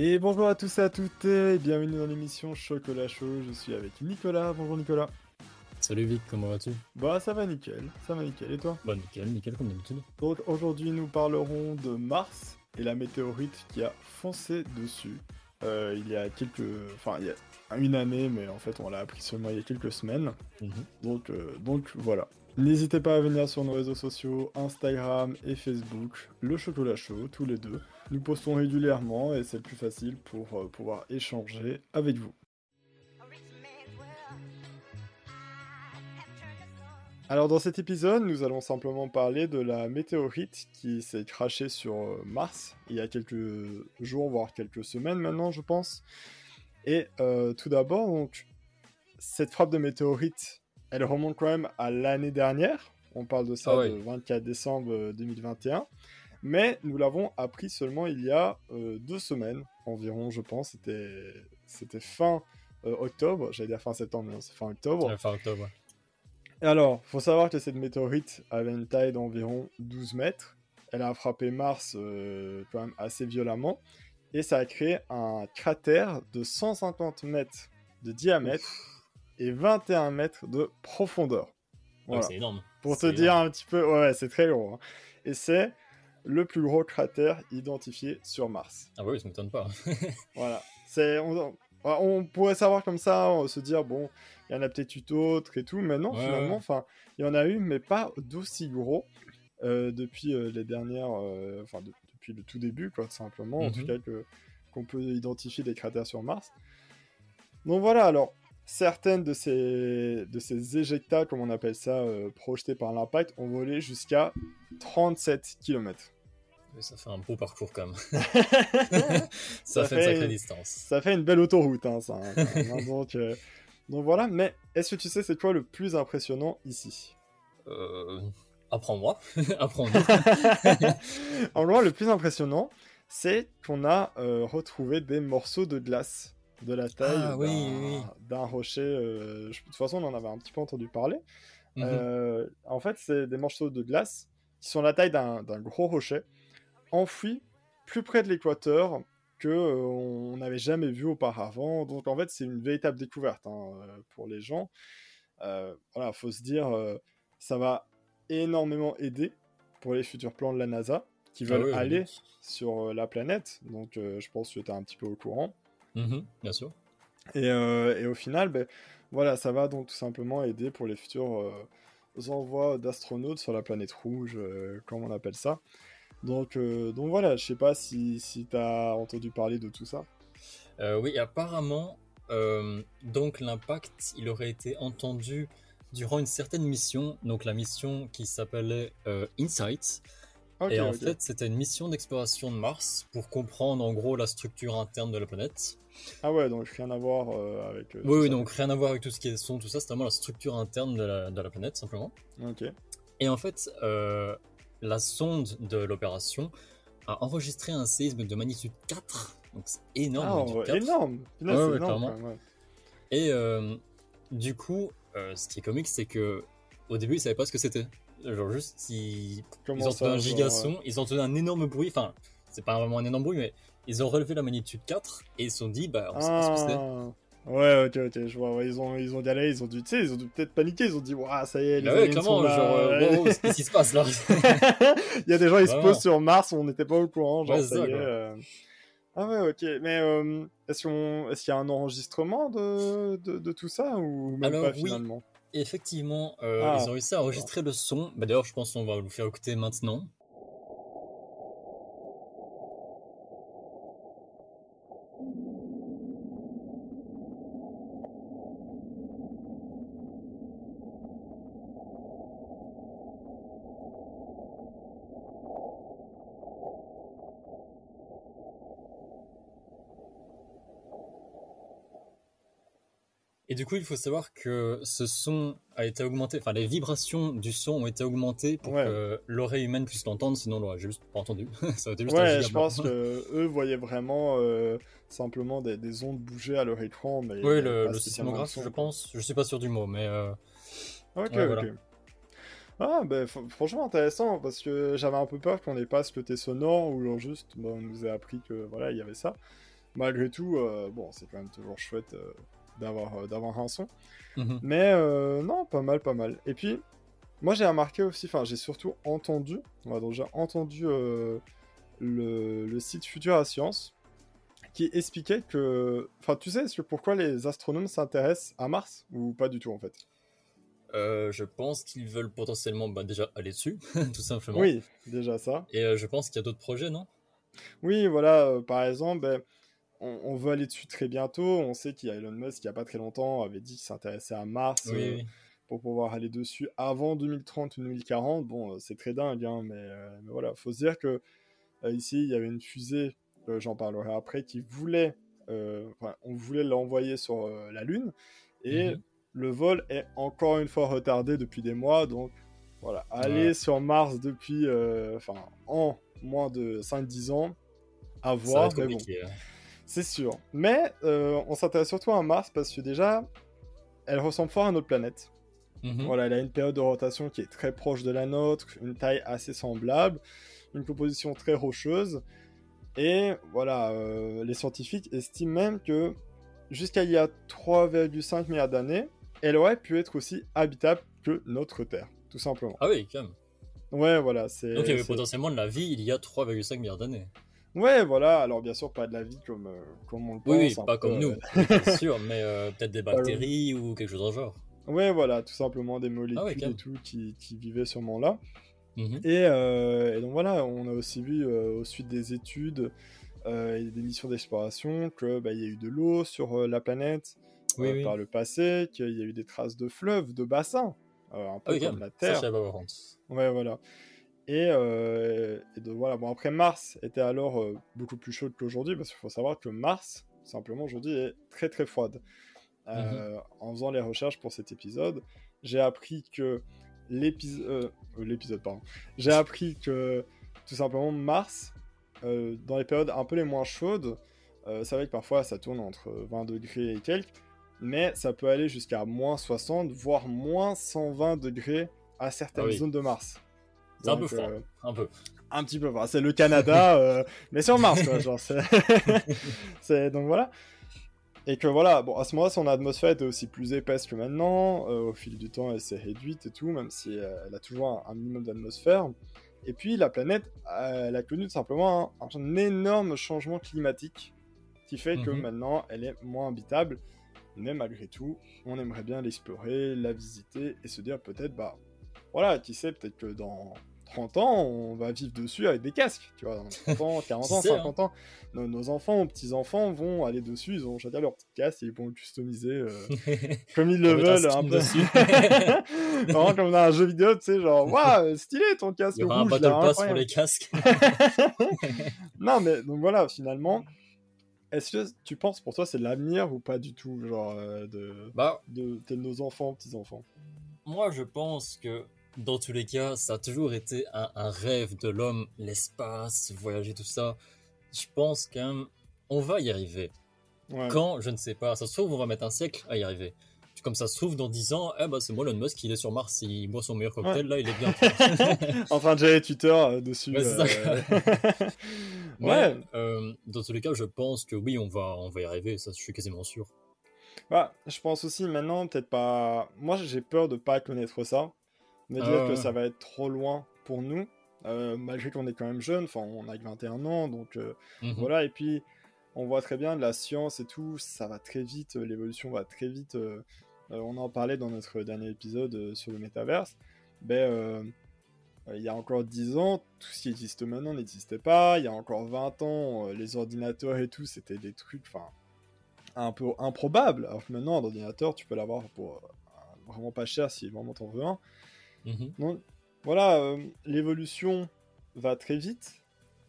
Et bonjour à tous et à toutes et bienvenue dans l'émission Chocolat Chaud. Je suis avec Nicolas. Bonjour Nicolas. Salut Vic, comment vas-tu? Bah ça va nickel, ça va nickel. Et toi? Bah nickel, nickel comme d'habitude. Donc aujourd'hui nous parlerons de Mars et la météorite qui a foncé dessus. Euh, il y a quelques... Enfin il y a une année mais en fait on l'a appris seulement il y a quelques semaines. Mhm. Donc, euh, donc voilà. N'hésitez pas à venir sur nos réseaux sociaux, Instagram et Facebook, le chocolat chaud, tous les deux. Nous postons régulièrement et c'est le plus facile pour euh, pouvoir échanger avec vous. Alors dans cet épisode, nous allons simplement parler de la météorite qui s'est crachée sur euh, Mars il y a quelques jours, voire quelques semaines maintenant, je pense. Et euh, tout d'abord, donc, cette frappe de météorite elle remonte quand même à l'année dernière. On parle de ça Ah ouais. le 24 décembre euh, 2021. Mais nous l'avons appris seulement il y a euh, deux semaines environ, je pense. C'était, fin euh, octobre. J'allais dire fin septembre, mais non, c'est fin octobre. Ouais, fin octobre. ouais. Et alors, faut savoir que cette météorite avait une taille d'environ 12 mètres. Elle a frappé Mars euh, quand même assez violemment. Et ça a créé un cratère de 150 mètres de diamètre et 21 mètres de profondeur. Ouais, Voilà. c'est énorme. Pour te dire un petit peu, ouais, ouais, c'est très gros. hein. Et c'est le plus gros cratère identifié sur Mars. Ah bah oui, ça m'étonne pas. Voilà. C'est, on, on pourrait savoir comme ça, on se dire, bon, il y en a peut-être eu d'autres et tout, mais non, Ouais, finalement, ouais. enfin, il y en a eu, mais pas d'aussi gros euh, depuis euh, les dernières, euh, enfin, de- depuis le tout début, quoi, tout simplement, en Mhm. tout cas, que, qu'on peut identifier des cratères sur Mars. Donc voilà, alors, certaines de ces, de ces éjectats, comme on appelle ça, euh, projetés par l'impact, ont volé jusqu'à 37 km. Mais ça fait un beau parcours quand même. ça, Ça fait, une sacrée distance. Ça fait une belle autoroute, hein, ça. hein, hein. donc, euh, donc voilà, mais est-ce que tu sais c'est quoi le plus impressionnant ici? Euh... Apprends-moi. Apprends-nous. En gros, le plus impressionnant, c'est qu'on a retrouvé des morceaux de glace de la taille Ah, d'un oui, oui, oui. d'un rocher. euh, je- de toute façon, on en avait un petit peu entendu parler. Mhm. Euh, en fait, c'est des morceaux de glace qui sont la taille d'un gros rocher, enfouis plus près de l'équateur que euh, on n'avait jamais vu auparavant. Donc en fait, c'est une véritable découverte hein, pour les gens. Voilà, faut se dire, ça va énormément aider pour les futurs plans de la NASA qui Ah veulent oui, aller sur la planète. Donc je pense que tu es un petit peu au courant. Mhm, bien sûr. Et, euh, et au final, ben, voilà, ça va donc tout simplement aider pour les futurs euh, envois d'astronautes sur la planète rouge, euh, comme on appelle ça. Donc, donc voilà, je sais pas si, si tu as entendu parler de tout ça. Oui, apparemment, euh, donc l'impact, il aurait été entendu durant une certaine mission, donc la mission qui s'appelait euh, Insight. Et en fait, c'était une mission d'exploration de Mars pour comprendre en gros la structure interne de la planète. Ah ouais, donc rien à voir euh, avec. euh, Oui, donc rien à voir avec tout ce qui est son, tout ça, c'est vraiment la structure interne de la, de la planète, simplement. Ok. Et en fait, euh, la sonde de l'opération a enregistré un séisme de magnitude 4, donc c'est énorme. Ah, ouais, 4. énorme Ouais, ouais, énorme, clairement. quand même, ouais. Et du coup, ce qui est comique, c'est que au début, ils savaient pas ce que c'était. Genre juste, ils, ont entendu un gigason, ouais. ils ont entendu un énorme bruit. Enfin, c'est pas vraiment un énorme bruit, mais ils ont relevé la magnitude 4 et ils se sont dit, bah, on sait pas ce que c'est. Ah. Ouais, ok, ok, je vois. ouais, ils ont, ils ont dit, allez, ils ont dû, tu sais, ils ont dû peut-être paniquer. Ils ont dit, waouh, ça y est, les Bah ouais, aliens clairement, sont là. genre, euh, wow, qu'est-ce qui se passe là Il y a des gens, ils se posent sur Mars, on n'était pas au courant, genre, Ouais, ça c'est ça, y est. quoi. euh. Ah ouais, ok. Mais euh, est-ce qu'on- est-ce qu'il y a un enregistrement de, de, de tout ça ou même Alors, pas oui. finalement? Effectivement, euh, Ah, ils ont réussi à enregistrer le son. Bah, D'ailleurs, je pense qu'on va vous faire écouter maintenant. Et du coup, il faut savoir que ce son a été augmenté, enfin les vibrations du son ont été augmentées pour Ouais. que l'oreille humaine puisse l'entendre, sinon on l'aurait juste pas entendu. Ça juste Ouais, je pense que eux voyaient vraiment euh, simplement des, des ondes bouger à leur écran. Mais Oui, le, le sismographe, je pense. Je suis pas sûr du mot, mais euh, Ok, Ouais, ok. voilà. Ah, ben fr- franchement intéressant parce que j'avais un peu peur qu'on n'ait pas ce côté sonore ou genre juste, on nous a appris que voilà, il y avait ça. malgré tout, euh, bon, c'est quand même toujours chouette d'avoir euh, d'avoir un son. Mhm. Mais euh, non, pas mal, pas mal. Et puis, moi j'ai remarqué aussi, enfin j'ai surtout entendu, donc j'ai entendu euh, le, le site Futura Science qui expliquait que, enfin tu sais, est-ce que pourquoi les astronomes s'intéressent à Mars ou pas du tout en fait? Euh, je pense qu'ils veulent potentiellement bah, déjà aller dessus, tout simplement. Oui, déjà ça. Et euh, je pense qu'il y a d'autres projets, non? Oui, voilà, euh, par exemple, ben, on, on veut aller dessus très bientôt. On sait qu'il y a Elon Musk, il n'y a pas très longtemps, avait dit qu'il s'intéressait à Mars Oui, euh, oui. pour pouvoir aller dessus avant 2030 ou 2040. Bon, euh, c'est très dingue, hein, mais, euh, mais voilà, faut se dire que euh, ici, il y avait une fusée, j'en parlerai après, qui voulait, enfin, on voulait l'envoyer sur la Lune, et Mhm. le vol est encore une fois retardé depuis des mois, donc voilà, aller Ouais. sur Mars depuis, euh, en moins de 5-10 ans, à voir, mais bon. hein. C'est sûr. Mais euh, on s'intéresse surtout à Mars parce que déjà, elle ressemble fort à notre planète. Mhm. Voilà, elle a une période de rotation qui est très proche de la nôtre, une taille assez semblable, une composition très rocheuse. Et voilà, euh, les scientifiques estiment même que jusqu'à il y a 3,5 milliards d'années, elle aurait pu être aussi habitable que notre Terre, tout simplement. Ah oui, quand même. Ouais, voilà, c'est. Donc il y avait potentiellement de la vie il y a 3,5 milliards d'années. Ouais, voilà, alors bien sûr, pas de la vie comme, euh, comme on le pense. Oui, oui, un pas peu, comme euh, nous, oui, c'est sûr, mais euh, peut-être des bactéries ou quelque chose dans le genre. Ouais, voilà, tout simplement des molécules Ah ouais, et tout qui, qui vivaient sûrement là. Mhm. Et, euh, et donc voilà, on a aussi vu euh, au suite des études euh, et des missions d'exploration que bah, il y a eu de l'eau sur euh, la planète Oui, euh, oui. par le passé, qu'il y a eu des traces de fleuves, de bassins, euh, un peu Ah oui, quand comme la Ça, Terre. contre. Ouais, voilà. Et, euh, et donc voilà, bon après Mars était alors euh, beaucoup plus chaude qu'aujourd'hui parce qu'il faut savoir que Mars, simplement aujourd'hui, est très très froide. Euh, En faisant les recherches pour cet épisode, j'ai appris que l'épisode, l'épisode pardon, j'ai appris que tout simplement Mars, dans les périodes un peu les moins chaudes, c'est vrai que parfois ça tourne entre 20 degrés et quelques, mais ça peut aller jusqu'à moins 60, voire moins 120 degrés à certaines Ah oui. zones de Mars. C'est un peu froid, euh, un peu. un petit peu, c'est le Canada, euh, mais sur Mars, quoi, genre, c'est... Donc voilà. Et que voilà, bon, à ce moment-là, son atmosphère était aussi plus épaisse que maintenant, euh, au fil du temps, elle s'est réduite et tout, même si euh, elle a toujours un, un minimum d'atmosphère. Et puis, la planète, euh, elle a connu tout simplement un, un énorme changement climatique, qui fait que Mhm. maintenant, elle est moins habitable. Mais malgré tout, on aimerait bien l'explorer, la visiter, et se dire peut-être, bah, voilà, qui sait, peut-être que dans 30 ans, on va vivre dessus avec des casques, tu vois, dans 30 ans, 40 ans, Qui sait, hein. 50 ans, nos, nos enfants, petits-enfants vont aller dessus, ils ont chacun leur petit casque et ils vont le customiser euh, comme ils le veulent, un un peu. dessus. Vraiment comme dans un jeu vidéo, tu sais, genre, waouh, stylé ton casque Il y aura un rouge, battle là, pass pour les casques. non, mais donc voilà, finalement, est-ce que tu penses pour toi c'est l'avenir ou pas du tout, genre, euh, de, Bah, de, de nos enfants, petits-enfants? Moi, je pense que dans tous les cas, ça a toujours été un, un rêve de l'homme, l'espace, voyager, tout ça. Je pense quand même, on va y arriver. Ouais. Quand, je ne sais pas. Ça se trouve, on va mettre un siècle à y arriver. Comme ça se trouve, dans 10 ans, eh ben, c'est moi, Elon Musk, il est sur Mars, il boit son meilleur cocktail, là, il est bien. en train de gérer Twitter euh, dessus. Ouais, ça. euh, Mais, ouais, euh, dans tous les cas, je pense que oui, on va, on va y arriver, ça, je suis quasiment sûr. bah, je pense aussi maintenant, peut-être pas. Moi, j'ai peur de pas connaître ça, me Ah dire que ça va être trop loin pour nous, euh, malgré qu'on est quand même jeune, enfin, on a que 21 ans, donc euh, Mhm. voilà, et puis on voit très bien la science et tout, ça va très vite, euh, l'évolution va très vite. on en parlait dans notre dernier épisode sur le métaverse. Ben, il y a encore 10 ans, tout ce qui existe maintenant n'existait pas. Il y a encore 20 ans, les ordinateurs et tout, c'était des trucs enfin, un peu improbables. Alors que maintenant, un ordinateur, tu peux l'avoir pour euh, vraiment pas cher si vraiment t'en veux un. Mhm. Donc, voilà, euh, l'évolution va très vite.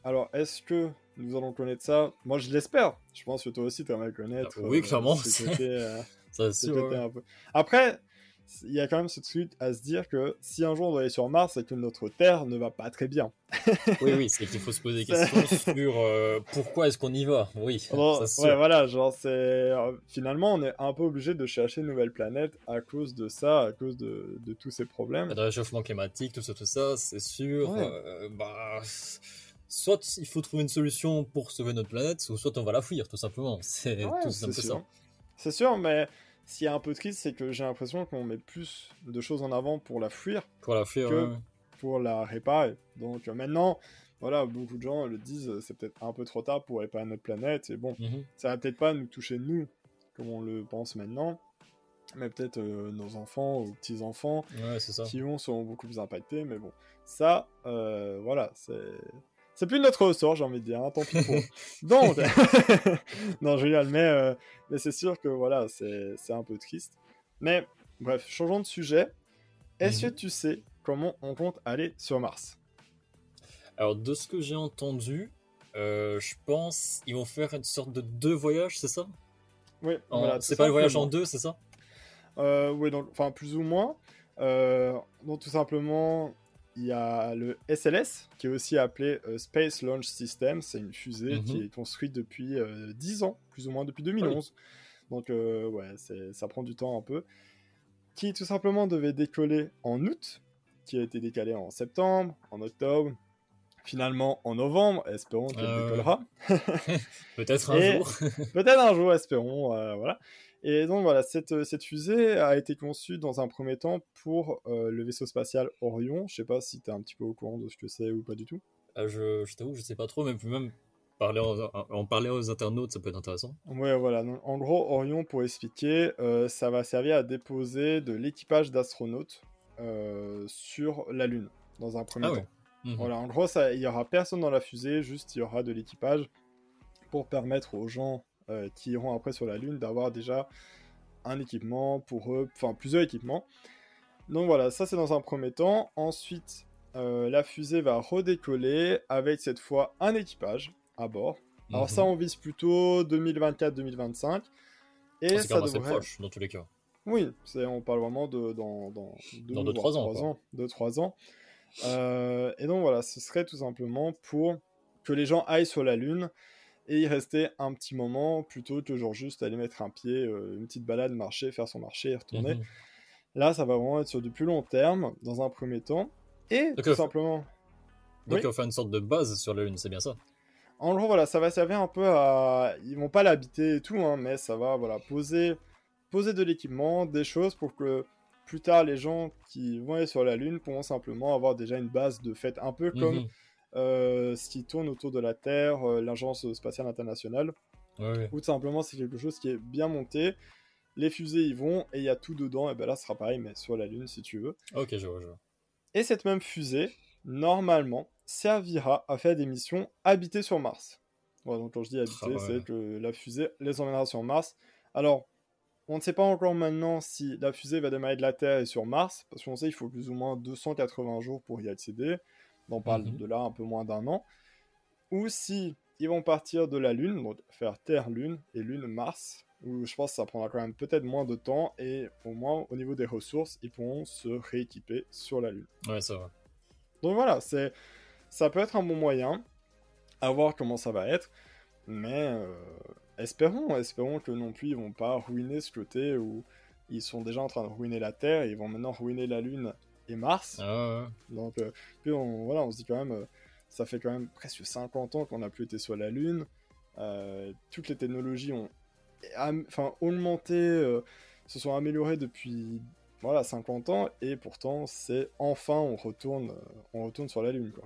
Alors, est-ce que nous allons connaître ça? Moi, je l'espère. Je pense que toi aussi, tu aimerais connaître. Ah, oui, clairement. côté, euh, Ça, ce c'est côté un peu- Après, il y a quand même ce truc à se dire que si un jour on doit aller sur Mars, c'est que notre Terre ne va pas très bien. Oui, oui, c'est qu'il faut se poser des questions sur euh, pourquoi est-ce qu'on y va? Oui, Alors, ça, c'est ouais, voilà, genre, c'est. euh, Finalement, on est un peu obligé de chercher une nouvelle planète à cause de ça, à cause de, de tous ces problèmes. Le réchauffement climatique, tout ça, tout ça, c'est sûr. Ouais. euh, bah, soit il faut trouver une solution pour sauver notre planète, ou soit on va la fuir, tout simplement. C'est Ouais, tout simple ça. C'est sûr, mais ce qui est un peu triste, c'est que j'ai l'impression qu'on met plus de choses en avant pour la fuir Pour la fuir, Que- ouais. pour la réparer. Donc euh, maintenant, voilà, beaucoup de gens le disent, c'est peut-être un peu trop tard pour réparer notre planète. Et bon, Mhm. ça va peut-être pas nous toucher nous, comme on le pense maintenant, mais peut-être euh, nos enfants ou petits-enfants Ouais, qui vont seront beaucoup plus impactés. Mais bon, ça, euh, voilà, c'est. C'est plus de notre ressort, j'ai envie de dire, hein, tant pis pour. Donc, non, je rigole, mais, euh, mais c'est sûr que voilà, c'est un peu triste. Mais bref, changeons de sujet. Est-ce Mhm. que tu sais comment on compte aller sur Mars? Alors, de ce que j'ai entendu, euh, je pense ils vont faire une sorte de deux voyages, c'est ça? Oui, voilà. C'est pas le voyage en deux, c'est ça? Euh, oui, donc, enfin, plus ou moins. Euh, donc, tout simplement, il y a le SLS, qui est aussi appelé euh, Space Launch System. C'est une fusée Mhm. qui est construite depuis euh, 10 ans, plus ou moins depuis 2011. Donc, euh, ouais, ça prend du temps un peu. Qui, tout simplement, devait décoller en août, qui a été décalé en septembre, en octobre, finalement en novembre. Espérons qu'elle Ah décollera. Peut-être un Et- jour. Peut-être un jour, espérons. euh, voilà. Et donc voilà, cette, cette fusée a été conçue dans un premier temps pour euh, le vaisseau spatial Orion. Je sais pas si tu es un petit peu au courant de ce que c'est ou pas du tout. Euh, je je t'avoue, je sais pas trop, mais même parler en, en parler aux internautes, ça peut être intéressant. Ouais, voilà. Donc, en gros, Orion, pour expliquer, euh, ça va servir à déposer de l'équipage d'astronautes euh, sur la Lune, dans un premier Ah temps. ouais. Mhm. Voilà, en gros, il y aura personne dans la fusée, juste il y aura de l'équipage pour permettre aux gens euh, qui iront après sur la Lune d'avoir déjà un équipement pour eux, enfin plusieurs équipements. Donc voilà, ça c'est dans un premier temps. Ensuite, euh, la fusée va redécoller avec cette fois un équipage à bord. Alors Mhm. ça, on vise plutôt 2024-2025. Et Ah, c'est ça quand même assez devrait... proche, dans tous les cas. Oui, on parle vraiment de dans, dans deux, Dans deux, voire trois ans, trois quoi. ans, deux, trois ans. Euh, et donc voilà, ce serait tout simplement pour que les gens aillent sur la Lune et y rester un petit moment plutôt que genre juste aller mettre un pied, euh, une petite balade, marcher, faire son marché et retourner. Mhm. Là, ça va vraiment être sur du plus long terme dans un premier temps. Et Donc, tout euh, simplement, Donc Oui. on fait une sorte de base sur la Lune, c'est bien ça? En gros, voilà, ça va servir un peu à. Ils vont pas l'habiter et tout, hein, mais ça va, voilà, poser, poser de l'équipement, des choses pour que plus tard, les gens qui vont aller sur la Lune pourront simplement avoir déjà une base de fait, un peu comme Mhm. Euh, ce qui tourne autour de la Terre, euh, l'Agence spatiale internationale, Ouais, ouais. où tout simplement c'est quelque chose qui est bien monté. Les fusées y vont et il y a tout dedans, et ben là, ce sera pareil, mais sur la Lune si tu veux. Ok, je vois, je vois. Et cette même fusée, normalement, servira à faire des missions habitées sur Mars. Voilà, donc quand je dis habiter, Ah ouais. c'est que la fusée les emmènera sur Mars. Alors, on ne sait pas encore maintenant si la fusée va démarrer de la Terre et sur Mars, parce qu'on sait qu'il faut plus ou moins 280 jours pour y accéder. On parle Mhm. de là un peu moins d'un an. Ou si ils vont partir de la Lune, donc faire Terre-Lune et Lune-Mars, où je pense que ça prendra quand même peut-être moins de temps, et au moins au niveau des ressources, ils pourront se rééquiper sur la Lune. Ouais, ça va. Donc voilà, c'est ça peut être un bon moyen, à voir comment ça va être, mais euh, espérons, espérons que non plus ils vont pas ruiner ce côté où ils sont déjà en train de ruiner la Terre, et ils vont maintenant ruiner la Lune et Mars. Ah, ouais. Donc euh, puis on, voilà, on se dit quand même, euh, ça fait quand même presque 50 ans qu'on n'a plus été sur la Lune, Euh, toutes les technologies ont enfin augmenté, se sont améliorées depuis voilà 50 ans, et pourtant c'est enfin on retourne, on retourne sur la Lune quoi.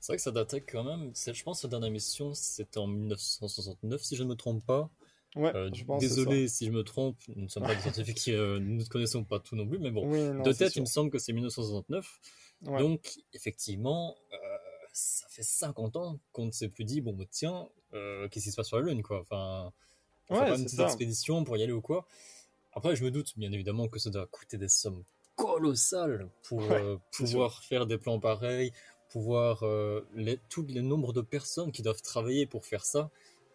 C'est vrai que ça datait quand même. c'est- Je pense que la dernière mission, c'était en 1969, si je ne me trompe pas. Ouais, Euh, je pense désolé si je me trompe, nous ne sommes pas des scientifiques, qui, euh, nous ne connaissons pas tout non plus, mais bon. Oui, non, de tête, sûr. il me semble que c'est 1969. Ouais. Donc, effectivement, euh, ça fait 50 ans qu'on ne s'est plus dit, bon, bah, tiens, qu'est-ce qui se passe sur la Lune, quoi? Enfin, on fait pas une petite ça. expédition pour y aller ou quoi? Après, je me doute, bien évidemment, que ça doit coûter des sommes colossales pour Ouais, pouvoir faire des plans pareils, pouvoir les, tous les nombres de personnes qui doivent travailler pour faire ça.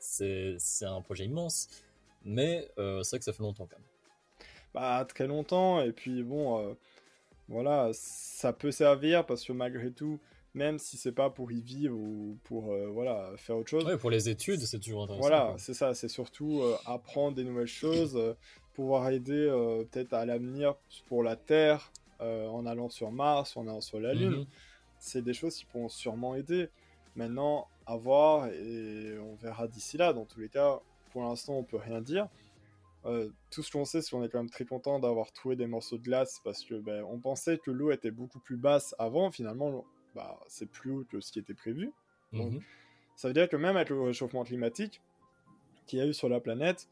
C'est un projet immense, mais euh, c'est vrai que ça fait longtemps quand même. Bah, très longtemps, et puis bon, euh, voilà, ça peut servir parce que malgré tout, même si c'est pas pour y vivre ou pour euh, voilà, faire autre chose, Ouais, pour les études, c'est toujours intéressant. voilà, c'est ça, c'est surtout euh, apprendre des nouvelles choses, euh, pouvoir aider peut-être à l'avenir pour la Terre en allant sur Mars, en allant sur la Lune. Mhm. C'est des choses qui pourront sûrement aider. Maintenant, à voir et on verra d'ici là. Dans tous les cas, pour l'instant, on peut rien dire. Euh, tout ce qu'on sait, c'est qu'on est quand même très content d'avoir trouvé des morceaux de glace parce que ben, on pensait que l'eau était beaucoup plus basse avant. Finalement, bah, c'est plus haut que ce qui était prévu. Donc, Mhm. ça veut dire que même avec le réchauffement climatique qu'il y a eu sur la planète,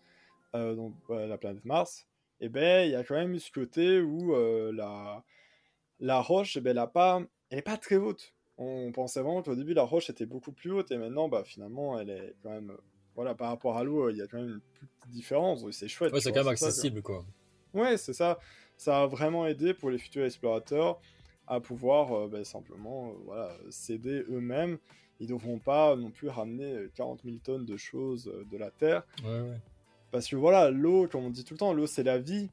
euh, donc ouais, la planète Mars, eh ben il y a quand même eu ce côté où euh, la, la roche, eh ben, elle a pas, pas très haute. On pensait vraiment qu'au début la roche était beaucoup plus haute et maintenant bah finalement elle est quand même, euh, voilà par rapport à l'eau il y a quand même une petite différence. C'est chouette. Ouais, c'est quand même ça, accessible, quoi. Ouais, c'est ça. Ça a vraiment aidé pour les futurs explorateurs à pouvoir euh, ben, simplement euh, voilà, s'aider eux-mêmes. Ils ne devront pas non plus ramener euh, 40 000 tonnes de choses euh, de la Terre. Ouais, ouais. Parce que voilà, l'eau, comme on dit tout le temps, l'eau c'est la vie.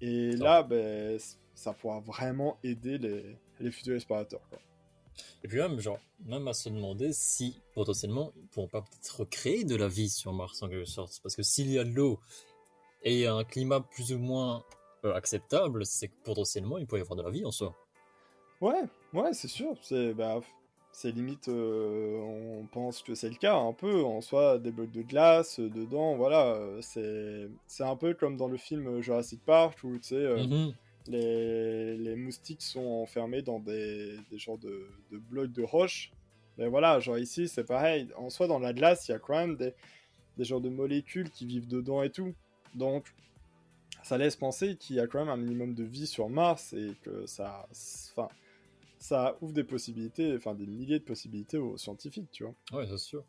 Et Ça. là, c- ça pourra vraiment aider les, les futurs explorateurs. quoi. Et puis même, genre, même à se demander si, potentiellement, ils pourront pas peut-être recréer de la vie sur Mars, en quelque sorte. Parce que s'il y a de l'eau et un climat plus ou moins euh, acceptable, c'est que potentiellement, il pourrait y avoir de la vie en soi. Ouais, ouais, c'est sûr. C'est bah, c'est limite, euh, on pense que c'est le cas un peu. En soi, des blocs de glace euh, dedans, voilà. c'est c'est un peu comme dans le film Jurassic Park où tu sais, euh, Mhm. Les, moustiques sont enfermés dans des, genres de, blocs de roche. Mais voilà, genre ici, c'est pareil. En soi, dans la glace, il y a quand même des, des genres de molécules qui vivent dedans et tout. Donc, ça laisse penser qu'il y a quand même un minimum de vie sur Mars et que ça, enfin, ça ouvre des possibilités, enfin des milliers de possibilités aux scientifiques, tu vois. Ouais, c'est sûr.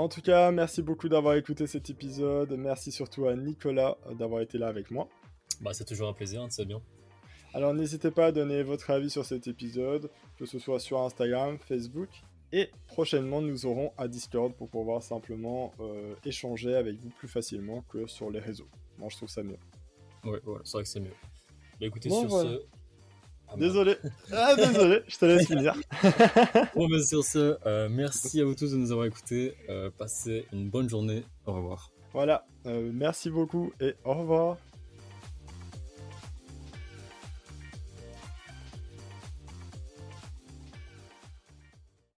En tout cas, merci beaucoup d'avoir écouté cet épisode. Merci surtout à Nicolas euh, d'avoir été là avec moi. Bah, c'est toujours un plaisir, c'est bien. Alors n'hésitez pas à donner votre avis sur cet épisode, que ce soit sur Instagram, Facebook, et prochainement nous aurons un Discord pour pouvoir simplement euh, échanger avec vous plus facilement que sur les réseaux. Moi je trouve ça mieux. Ouais, ouais, c'est vrai que c'est mieux. Bah, écoutez, Bon, sur voilà. ce. Ah. Désolé, ah désolé, je te laisse finir. Bon, mais sur ce, euh, merci à vous tous de nous avoir écoutés. Euh, passez une bonne journée. Au revoir. Voilà, euh, merci beaucoup et au revoir.